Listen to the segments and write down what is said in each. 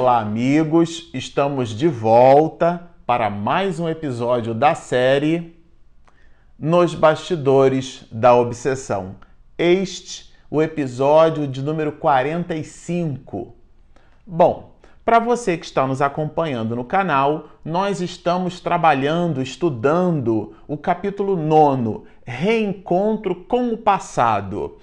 Olá, amigos! Estamos de volta para mais um episódio da série Nos Bastidores da Obsessão. Este, o episódio de número 45. Bom, para você que está nos acompanhando no canal, nós estamos trabalhando, estudando o capítulo 9, Reencontro com o Passado.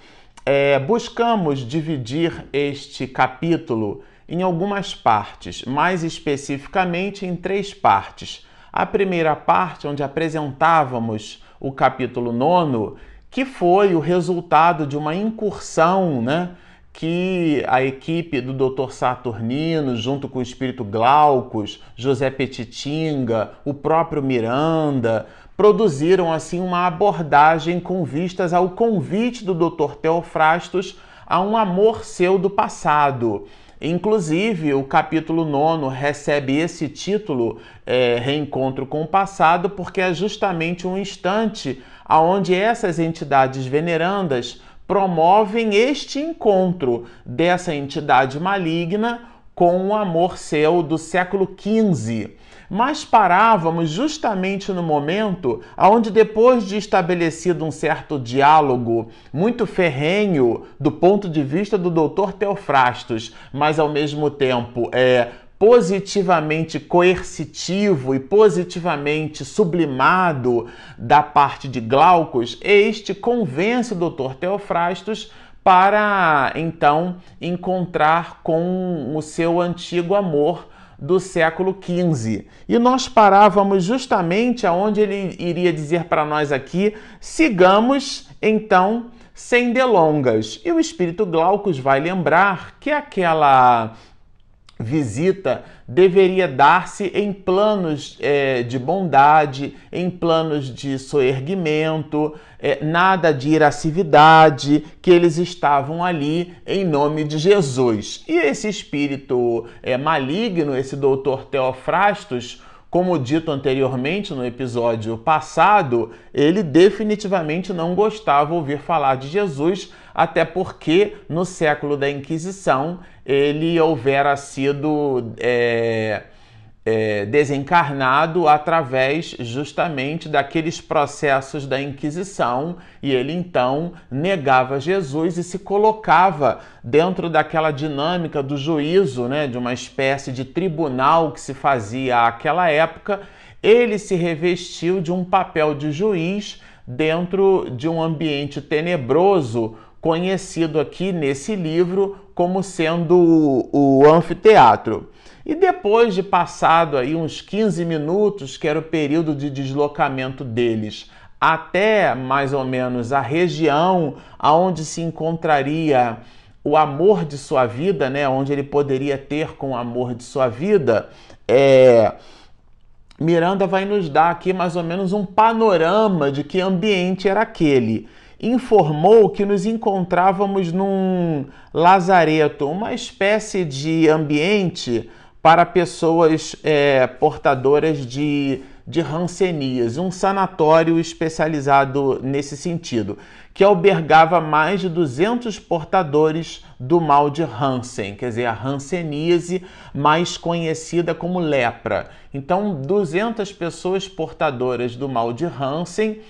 É, buscamos dividir este capítulo em algumas partes, mais especificamente em três partes. A primeira parte, onde apresentávamos o capítulo 9, que foi o resultado de uma incursão, né? que a equipe do Dr. Saturnino, junto com o espírito Glaucus, José Petitinga, o próprio Miranda, produziram assim uma abordagem com vistas ao convite do Dr. Teofrastos a um amor seu do passado. Inclusive, o capítulo 9 recebe esse título, é, Reencontro com o Passado, porque é justamente um instante onde essas entidades venerandas promovem este encontro dessa entidade maligna com o amor seu do século XV. Mas parávamos justamente no momento onde, depois de estabelecido um certo diálogo muito ferrenho do ponto de vista do Dr. Teofrastos, mas ao mesmo tempo é positivamente coercitivo e positivamente sublimado da parte de Glaucus, este convence o Dr. Teofrastos para então encontrar com o seu antigo amor do século XV. E nós parávamos justamente aonde ele iria dizer para nós aqui: sigamos então sem delongas. E o espírito Glaucus vai lembrar que aquela visita deveria dar-se em planos é, de bondade, em planos de soerguimento, é, nada de iracividade, que eles estavam ali em nome de Jesus. E esse espírito é, maligno, esse doutor Teofrastos, como dito anteriormente no episódio passado, ele definitivamente não gostava de ouvir falar de Jesus, até porque no século da Inquisição ele houvera sido é, é, desencarnado através justamente daqueles processos da Inquisição e ele então negava Jesus e se colocava dentro daquela dinâmica do juízo, né, de uma espécie de tribunal que se fazia àquela época. Ele se revestiu de um papel de juiz dentro de um ambiente tenebroso conhecido aqui nesse livro como sendo o, o anfiteatro. E depois de passado aí uns 15 minutos, que era o período de deslocamento deles, até mais ou menos a região aonde se encontraria o amor de sua vida, né, onde ele poderia ter com o amor de sua vida, é, Miranda vai nos dar aqui mais ou menos um panorama de que ambiente era aquele. Informou que nos encontrávamos num lazareto, uma espécie de ambiente para pessoas é, portadoras de, de rancenias, um sanatório especializado nesse sentido, que albergava mais de 200 portadores do mal de Hansen, quer dizer, a hanseníase, mais conhecida como lepra. Então, 200 pessoas portadoras do mal de Hansen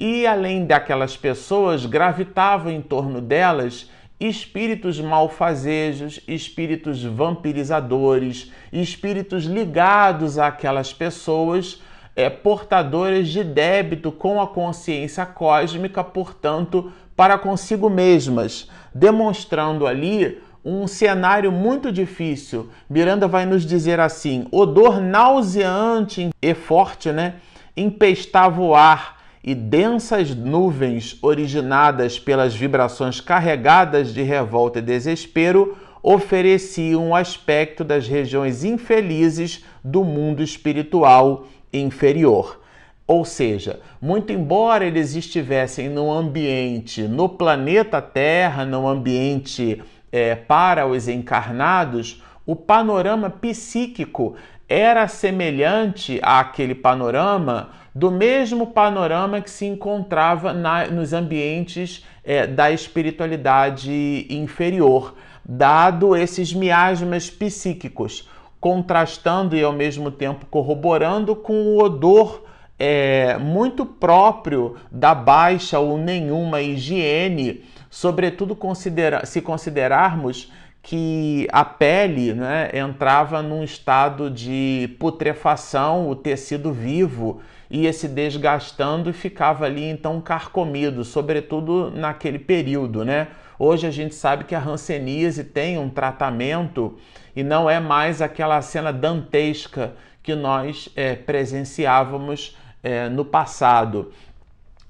e além daquelas pessoas, gravitavam em torno delas espíritos malfazejos, espíritos vampirizadores, espíritos ligados àquelas pessoas, é, portadoras de débito com a consciência cósmica, portanto, para consigo mesmas, demonstrando ali um cenário muito difícil. Miranda vai nos dizer assim: odor nauseante e forte, né? Empestava o ar e densas nuvens originadas pelas vibrações carregadas de revolta e desespero ofereciam o aspecto das regiões infelizes do mundo espiritual inferior. Ou seja, muito embora eles estivessem no ambiente, no planeta Terra, no ambiente é, para os encarnados, o panorama psíquico era semelhante àquele panorama do mesmo panorama que se encontrava na, nos ambientes é, da espiritualidade inferior, dado esses miasmas psíquicos. contrastando e ao mesmo tempo corroborando com o odor é, muito próprio da baixa ou nenhuma higiene, sobretudo considera se considerarmos que a pele né, entrava num estado de putrefação, o tecido vivo ia se desgastando e ficava ali então carcomido, sobretudo naquele período, né? Hoje a gente sabe que a hanseníase tem um tratamento e não é mais aquela cena dantesca que nós é, presenciávamos é, no passado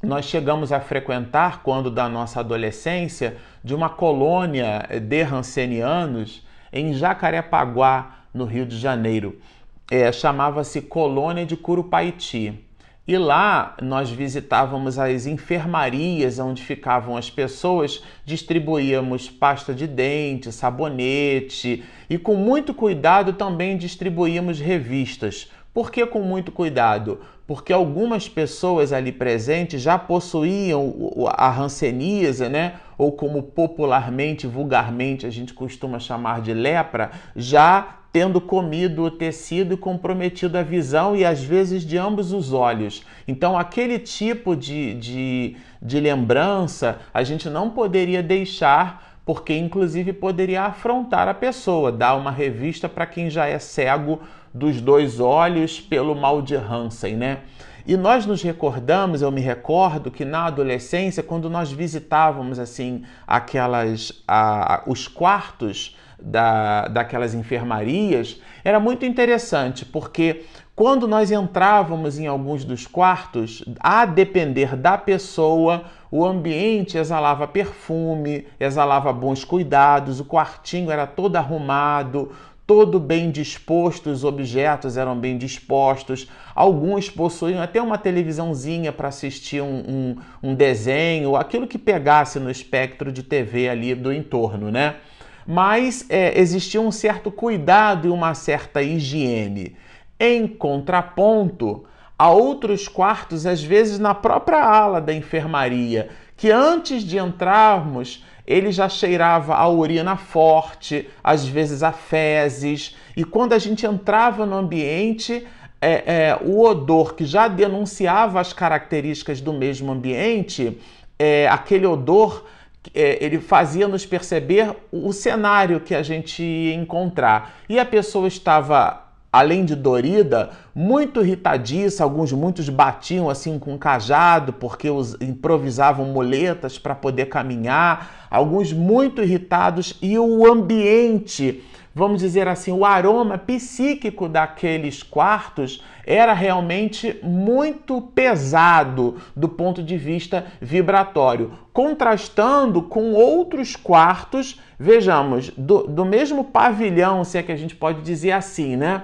nós chegamos a frequentar, quando da nossa adolescência, de uma colônia de rancenianos em Jacarepaguá, no Rio de Janeiro. É, Chamava-se Colônia de Curupaiti. E lá nós visitávamos as enfermarias onde ficavam as pessoas, distribuíamos pasta de dente, sabonete e com muito cuidado também distribuíamos revistas. Por que com muito cuidado? porque algumas pessoas ali presentes já possuíam a ranceníase, né? Ou como popularmente, vulgarmente a gente costuma chamar de lepra, já tendo comido o tecido e comprometido a visão e às vezes de ambos os olhos. Então, aquele tipo de, de, de lembrança a gente não poderia deixar porque inclusive poderia afrontar a pessoa, dar uma revista para quem já é cego dos dois olhos pelo mal de Hansen, né? E nós nos recordamos, eu me recordo que na adolescência, quando nós visitávamos assim aquelas a, os quartos da, daquelas enfermarias, era muito interessante, porque quando nós entrávamos em alguns dos quartos, a depender da pessoa, o ambiente exalava perfume, exalava bons cuidados, o quartinho era todo arrumado, todo bem disposto, os objetos eram bem dispostos. Alguns possuíam até uma televisãozinha para assistir um, um, um, desenho, aquilo que pegasse no espectro de TV ali do entorno, né? Mas é, existia um certo cuidado e uma certa higiene. Em contraponto a outros quartos, às vezes na própria ala da enfermaria, que antes de entrarmos ele já cheirava a urina forte, às vezes a fezes, e quando a gente entrava no ambiente, é, é, o odor que já denunciava as características do mesmo ambiente, é, aquele odor é, ele fazia nos perceber o cenário que a gente ia encontrar. E a pessoa estava além de dorida, muito irritadiça, alguns muitos batiam assim com um cajado porque os improvisavam muletas para poder caminhar, alguns muito irritados e o ambiente, vamos dizer assim, o aroma psíquico daqueles quartos era realmente muito pesado do ponto de vista vibratório, contrastando com outros quartos, vejamos, do, do mesmo pavilhão, se é que a gente pode dizer assim, né?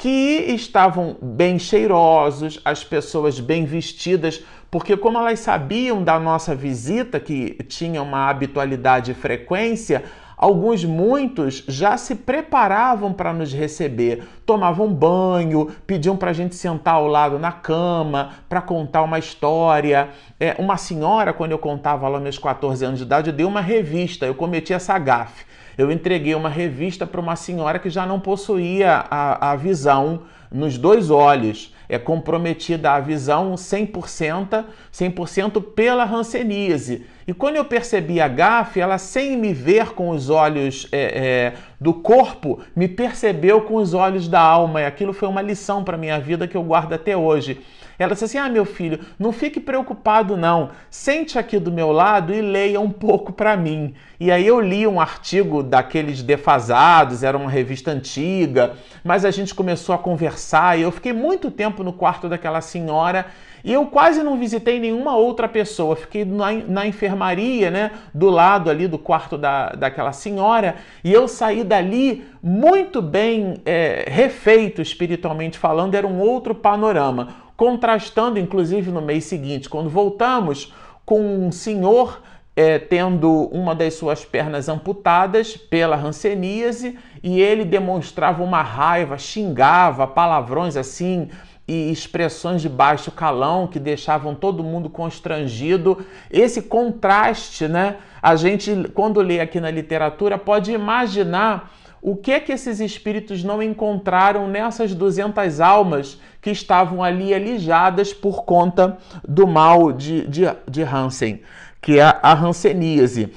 Que estavam bem cheirosos, as pessoas bem vestidas, porque como elas sabiam da nossa visita, que tinha uma habitualidade e frequência, Alguns, muitos, já se preparavam para nos receber, tomavam banho, pediam para a gente sentar ao lado na cama, para contar uma história. É, uma senhora, quando eu contava lá meus 14 anos de idade, eu dei uma revista, eu cometi essa gafe. Eu entreguei uma revista para uma senhora que já não possuía a, a visão nos dois olhos. É comprometida a visão 100%, 100% pela ranceníase. E quando eu percebi a gafe, ela sem me ver com os olhos é, é, do corpo, me percebeu com os olhos da alma. E aquilo foi uma lição para minha vida que eu guardo até hoje. Ela disse assim: Ah, meu filho, não fique preocupado, não. Sente aqui do meu lado e leia um pouco para mim. E aí eu li um artigo daqueles defasados, era uma revista antiga, mas a gente começou a conversar e eu fiquei muito tempo no quarto daquela senhora e eu quase não visitei nenhuma outra pessoa. Fiquei na, na enfermaria, né? Do lado ali do quarto da, daquela senhora. E eu saí dali muito bem é, refeito espiritualmente falando. Era um outro panorama contrastando inclusive no mês seguinte, quando voltamos com um senhor é, tendo uma das suas pernas amputadas pela ranceníase e ele demonstrava uma raiva, xingava palavrões assim e expressões de baixo calão que deixavam todo mundo constrangido. Esse contraste, né? A gente, quando lê aqui na literatura, pode imaginar o que é que esses espíritos não encontraram nessas 200 almas que estavam ali alijadas por conta do mal de, de, de Hansen, que é a Hanseníase.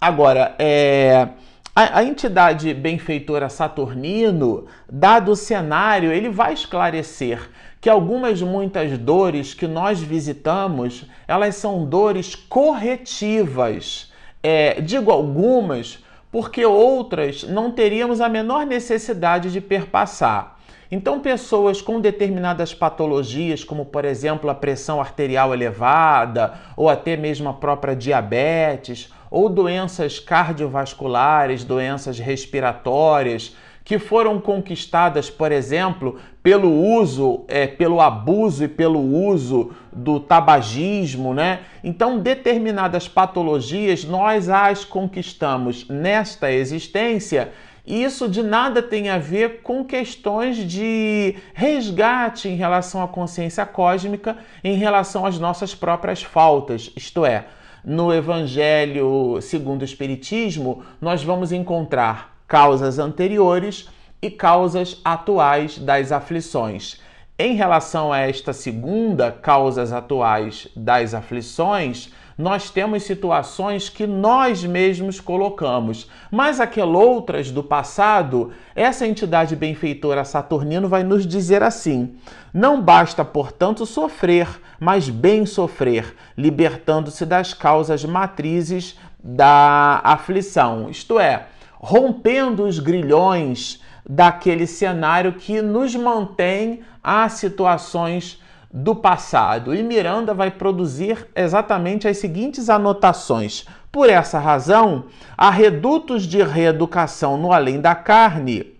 Agora, é, a, a, entidade benfeitora Saturnino, dado o cenário, ele vai esclarecer que algumas muitas dores que nós visitamos, elas são dores corretivas. É, digo algumas porque outras não teríamos a menor necessidade de perpassar. Então, pessoas com determinadas patologias, como por exemplo a pressão arterial elevada, ou até mesmo a própria diabetes, ou doenças cardiovasculares, doenças respiratórias, que foram conquistadas, por exemplo, pelo uso, é, pelo abuso e pelo uso do tabagismo, né? Então, determinadas patologias nós as conquistamos nesta existência. E isso de nada tem a ver com questões de resgate em relação à consciência cósmica, em relação às nossas próprias faltas. Isto é, no Evangelho segundo o Espiritismo, nós vamos encontrar causas anteriores e causas atuais das aflições. Em relação a esta segunda, causas atuais das aflições, nós temos situações que nós mesmos colocamos, mas aquelas outras do passado, essa entidade benfeitora Saturnino vai nos dizer assim: não basta, portanto, sofrer, mas bem sofrer, libertando-se das causas matrizes da aflição, isto é, rompendo os grilhões daquele cenário que nos mantém a situações do passado. E Miranda vai produzir exatamente as seguintes anotações. Por essa razão, há redutos de reeducação no além da carne,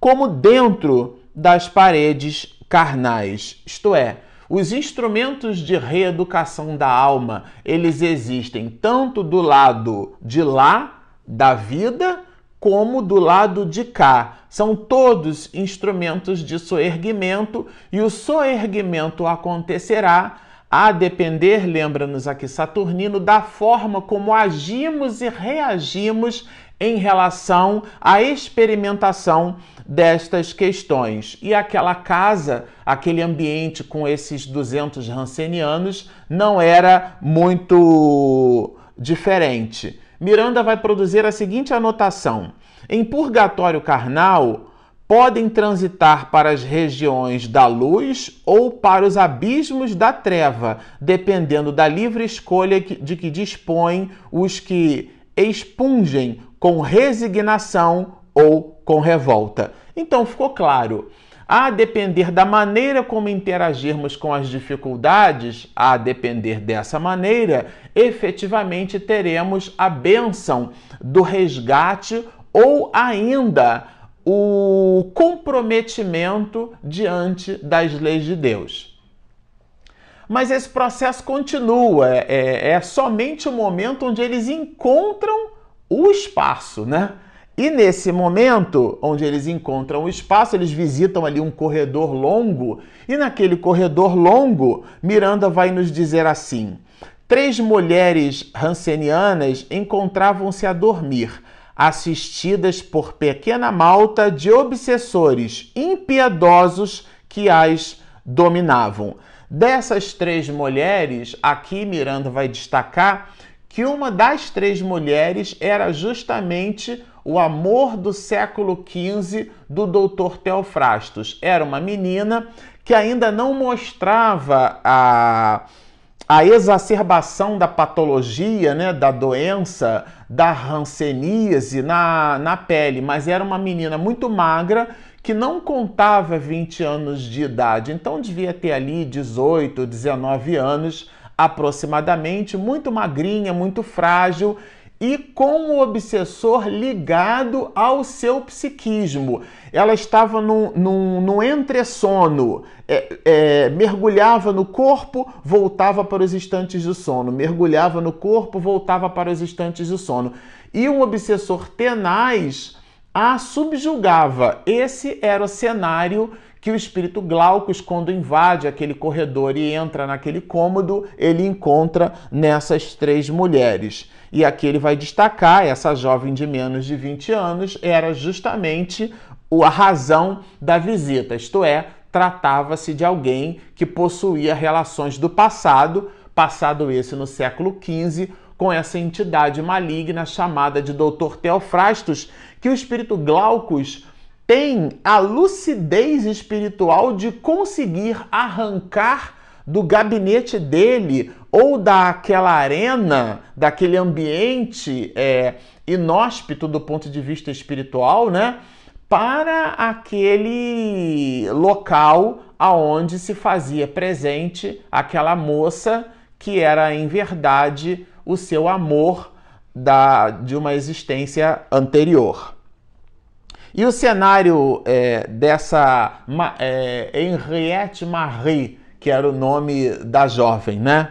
como dentro das paredes carnais, isto é, os instrumentos de reeducação da alma, eles existem tanto do lado de lá da vida, como do lado de cá. São todos instrumentos de soerguimento e o soerguimento acontecerá a depender, lembra-nos aqui Saturnino, da forma como agimos e reagimos em relação à experimentação destas questões. E aquela casa, aquele ambiente com esses 200 rancenianos não era muito diferente. Miranda vai produzir a seguinte anotação: em purgatório carnal, podem transitar para as regiões da luz ou para os abismos da treva, dependendo da livre escolha de que dispõem os que expungem com resignação ou com revolta. Então ficou claro. A depender da maneira como interagirmos com as dificuldades, a depender dessa maneira, efetivamente teremos a bênção do resgate ou ainda o comprometimento diante das leis de Deus. Mas esse processo continua, é, é, somente o momento onde eles encontram o espaço, né? E nesse momento, onde eles encontram o espaço, eles visitam ali um corredor longo, e naquele corredor longo, Miranda vai nos dizer assim: três mulheres rancenianas encontravam-se a dormir, assistidas por pequena malta de obsessores impiedosos que as dominavam. Dessas três mulheres, aqui Miranda vai destacar que uma das três mulheres era justamente o amor do século XV do Dr. Teofrastos. Era uma menina que ainda não mostrava a, a exacerbação da patologia, né, da doença, da hanseníase na, na pele, mas era uma menina muito magra que não contava 20 anos de idade, então devia ter ali 18, 19 anos aproximadamente, muito magrinha, muito frágil e com o obsessor ligado ao seu psiquismo. Ela estava num, num, num entressono, é, é, mergulhava no corpo, voltava para os instantes de sono, mergulhava no corpo, voltava para os instantes de sono. E um obsessor tenaz a subjugava. Esse era o cenário que o espírito Glaucus, quando invade aquele corredor e entra naquele cômodo, ele encontra nessas três mulheres. E aqui ele vai destacar: essa jovem de menos de 20 anos era justamente a razão da visita, isto é, tratava-se de alguém que possuía relações do passado, passado esse no século XV, com essa entidade maligna chamada de Dr. Teofrastos, que o espírito Glaucus tem a lucidez espiritual de conseguir arrancar do gabinete dele ou daquela arena, daquele ambiente é, inóspito do ponto de vista espiritual, né? Para aquele local aonde se fazia presente aquela moça que era em verdade o seu amor da, de uma existência anterior. E o cenário é, dessa é, Henriette Marie, que era o nome da jovem, né?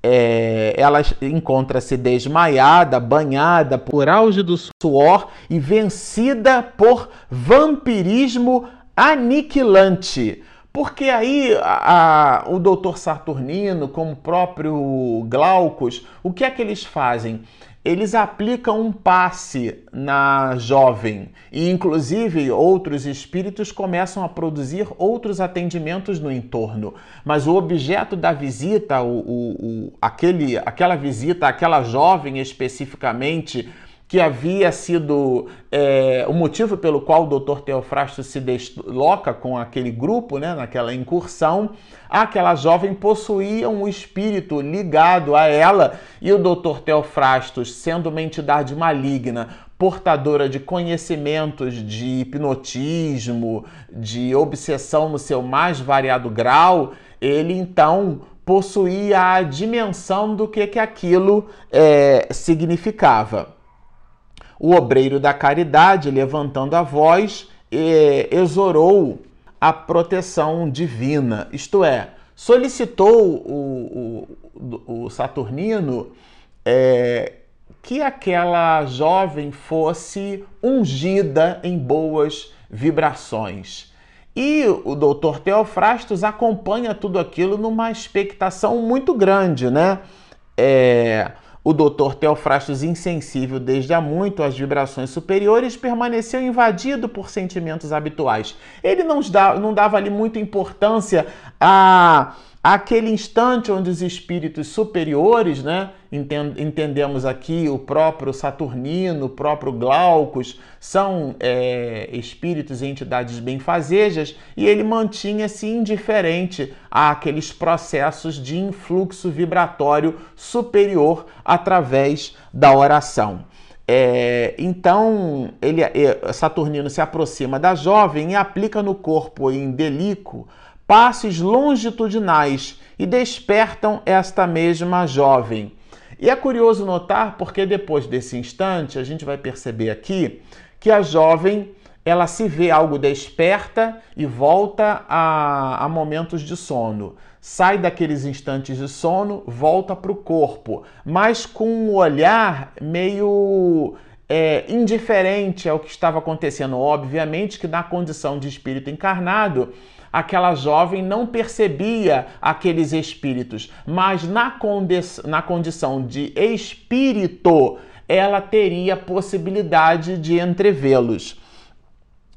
É, ela encontra-se desmaiada, banhada por auge do suor e vencida por vampirismo aniquilante. Porque aí a, o doutor Saturnino, como o próprio Glaucus, o que é que eles fazem? Eles aplicam um passe na jovem e, inclusive, outros espíritos começam a produzir outros atendimentos no entorno. Mas o objeto da visita, o, o, o aquele, aquela visita, aquela jovem especificamente, que havia sido é, o motivo pelo qual o Dr. Teofrasto se desloca com aquele grupo, né, naquela incursão, aquela jovem possuía um espírito ligado a ela e o Dr. Teofrastos, sendo uma entidade maligna, portadora de conhecimentos de hipnotismo, de obsessão no seu mais variado grau, ele então possuía a dimensão do que, que aquilo é, significava o obreiro da caridade, levantando a voz, exorou a proteção divina, isto é, solicitou o, o, o Saturnino é, que aquela jovem fosse ungida em boas vibrações. E o doutor Teofrastos acompanha tudo aquilo numa expectação muito grande, né? É, o doutor Teofrastos, insensível desde há muito às vibrações superiores, permaneceu invadido por sentimentos habituais. Ele não, dava, não dava ali muita importância a aquele instante onde os espíritos superiores, né, entendemos aqui o próprio Saturnino, o próprio Glaucus, são é, espíritos e entidades benfazejas, e ele mantinha-se indiferente àqueles processos de influxo vibratório superior através da oração. É, então, ele, é, Saturnino se aproxima da jovem e aplica no corpo em delico passes longitudinais e despertam esta mesma jovem. E é curioso notar porque depois desse instante a gente vai perceber aqui que a jovem ela se vê algo desperta e volta a, a momentos de sono. Sai daqueles instantes de sono, volta para o corpo, mas com um olhar meio é, indiferente ao que estava acontecendo. Obviamente que na condição de espírito encarnado, aquela jovem não percebia aqueles espíritos, mas na, condi na condição de espírito, ela teria possibilidade de entrevê-los.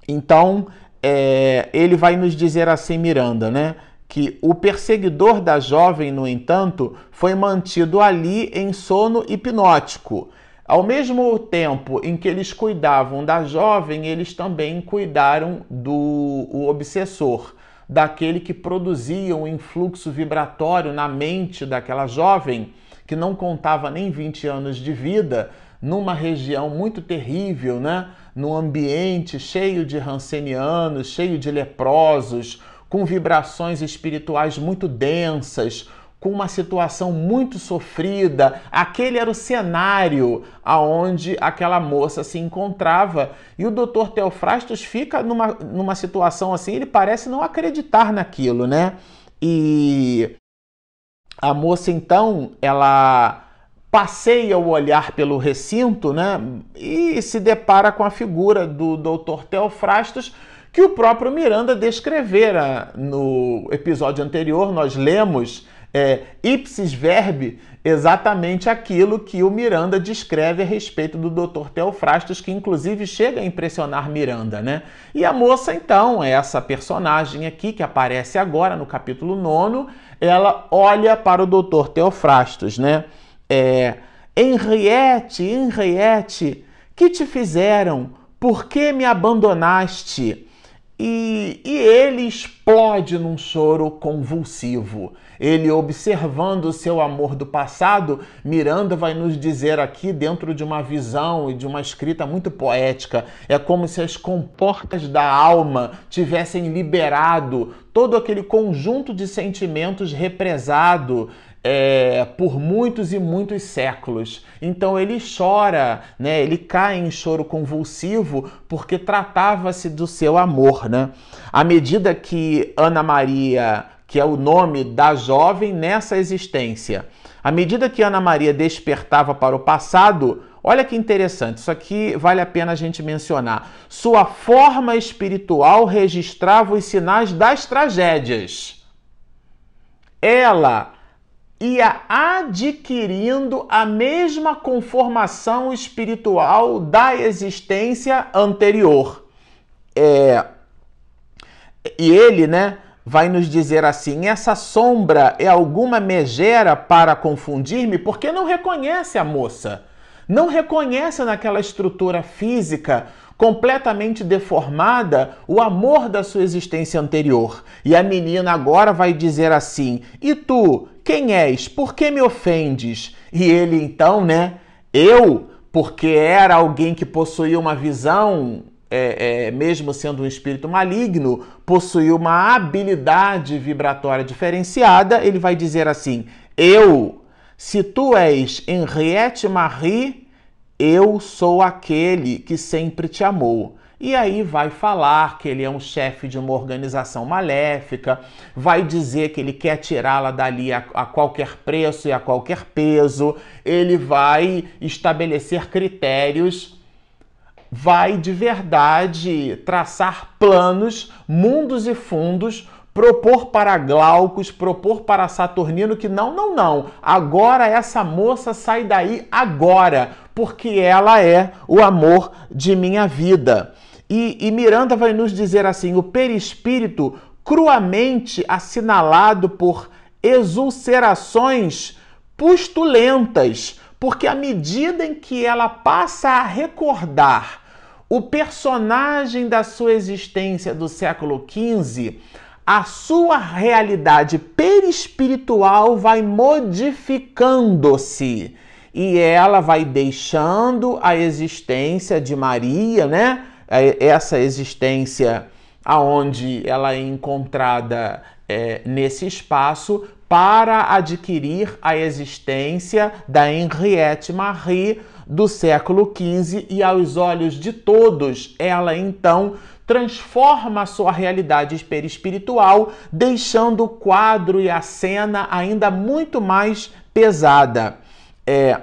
Então, é, ele vai nos dizer assim, Miranda, né? Que o perseguidor da jovem, no entanto, foi mantido ali em sono hipnótico. Ao mesmo tempo em que eles cuidavam da jovem, eles também cuidaram do obsessor daquele que produzia um influxo vibratório na mente daquela jovem que não contava nem 20 anos de vida, numa região muito terrível, né? num ambiente cheio de rancenianos, cheio de leprosos, com vibrações espirituais muito densas, com uma situação muito sofrida. Aquele era o cenário aonde aquela moça se encontrava. E o doutor Teofrastos fica numa, numa situação assim, ele parece não acreditar naquilo, né? E a moça então, ela passeia o olhar pelo recinto, né? E se depara com a figura do doutor Teofrastos que o próprio Miranda descrevera no episódio anterior. Nós lemos é, ipsis verbi exatamente aquilo que o Miranda descreve a respeito do Dr. Teofrastos, que inclusive chega a impressionar Miranda, né? E a moça, então, é essa personagem aqui que aparece agora no capítulo 9, ela olha para o Dr. Teofrastos, né? É, Henriette, Henriette, que te fizeram? Por que me abandonaste? E, e, ele explode num choro convulsivo. Ele, observando o seu amor do passado, Miranda vai nos dizer aqui, dentro de uma visão e de uma escrita muito poética, é como se as comportas da alma tivessem liberado todo aquele conjunto de sentimentos represado é, por muitos e muitos séculos. Então ele chora, né? ele cai em choro convulsivo porque tratava-se do seu amor. Né? À medida que Ana Maria, que é o nome da jovem nessa existência, à medida que Ana Maria despertava para o passado, olha que interessante, isso aqui vale a pena a gente mencionar. Sua forma espiritual registrava os sinais das tragédias. Ela ia adquirindo a mesma conformação espiritual da existência anterior. É, e ele, né, vai nos dizer assim: essa sombra é alguma megera para confundir-me, porque não reconhece a moça, não reconhece naquela estrutura física completamente deformada o amor da sua existência anterior. E a menina agora vai dizer assim: E tu, quem és? Por que me ofendes? E ele então, né? Eu, porque era alguém que possuía uma visão é, é, mesmo sendo um espírito maligno, possuía uma habilidade vibratória diferenciada, ele vai dizer assim: Eu, se tu és Henriette Marie, eu sou aquele que sempre te amou. E aí vai falar que ele é um chefe de uma organização maléfica, vai dizer que ele quer tirá-la dali a, a, qualquer preço e a qualquer peso, ele vai estabelecer critérios, vai de verdade traçar planos, mundos e fundos propor para Glaucus, propor para Saturnino que não, não, não. Agora essa moça sai daí agora, porque ela é o amor de minha vida. E, e Miranda vai nos dizer assim: o perispírito cruamente assinalado por exulcerações pustulentas, porque à medida em que ela passa a recordar o personagem da sua existência do século XV, a sua realidade perispiritual vai modificando-se e ela vai deixando a existência de Maria, né? É, essa existência aonde ela é encontrada é, nesse espaço para adquirir a existência da Henriette Marie do século XV e aos olhos de todos ela então transforma sua realidade perispiritual, deixando o quadro e a cena ainda muito mais pesada. É,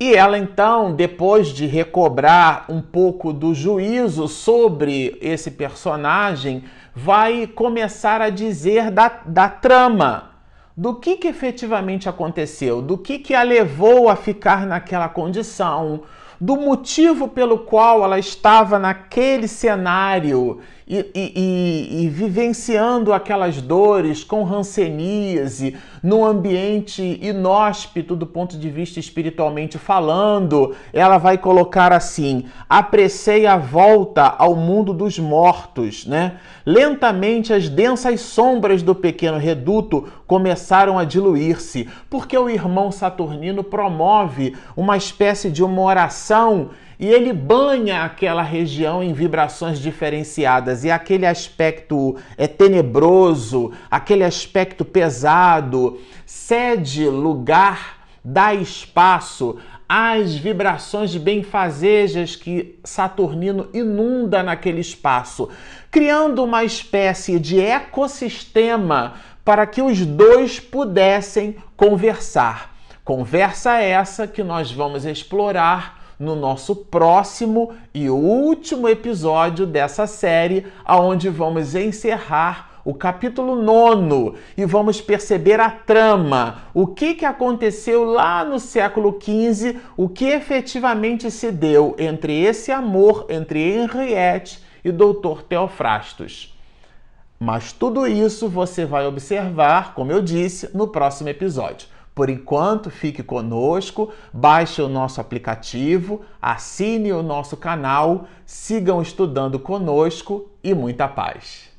e ela então, depois de recobrar um pouco do juízo sobre esse personagem, vai começar a dizer da, da trama, do que, que efetivamente aconteceu, do que, que a levou a ficar naquela condição, do motivo pelo qual ela estava naquele cenário e, e, e, vivenciando aquelas dores com ranceníase, num ambiente inóspito do ponto de vista espiritualmente falando, ela vai colocar assim: apressei a volta ao mundo dos mortos, né? Lentamente as densas sombras do pequeno reduto começaram a diluir-se, porque o irmão Saturnino promove uma espécie de uma oração e ele banha aquela região em vibrações diferenciadas e aquele aspecto é tenebroso, aquele aspecto pesado, cede lugar, dá espaço às vibrações benfazejas que Saturnino inunda naquele espaço, criando uma espécie de ecossistema para que os dois pudessem conversar. Conversa essa que nós vamos explorar no nosso próximo e último episódio dessa série, aonde vamos encerrar o capítulo 9 e vamos perceber a trama, o que, que aconteceu lá no século XV, o que efetivamente se deu entre esse amor entre Henriette e Dr. Teofrastos. Mas tudo isso você vai observar, como eu disse, no próximo episódio. Por enquanto, fique conosco, baixe o nosso aplicativo, assine o nosso canal, sigam estudando conosco e muita paz.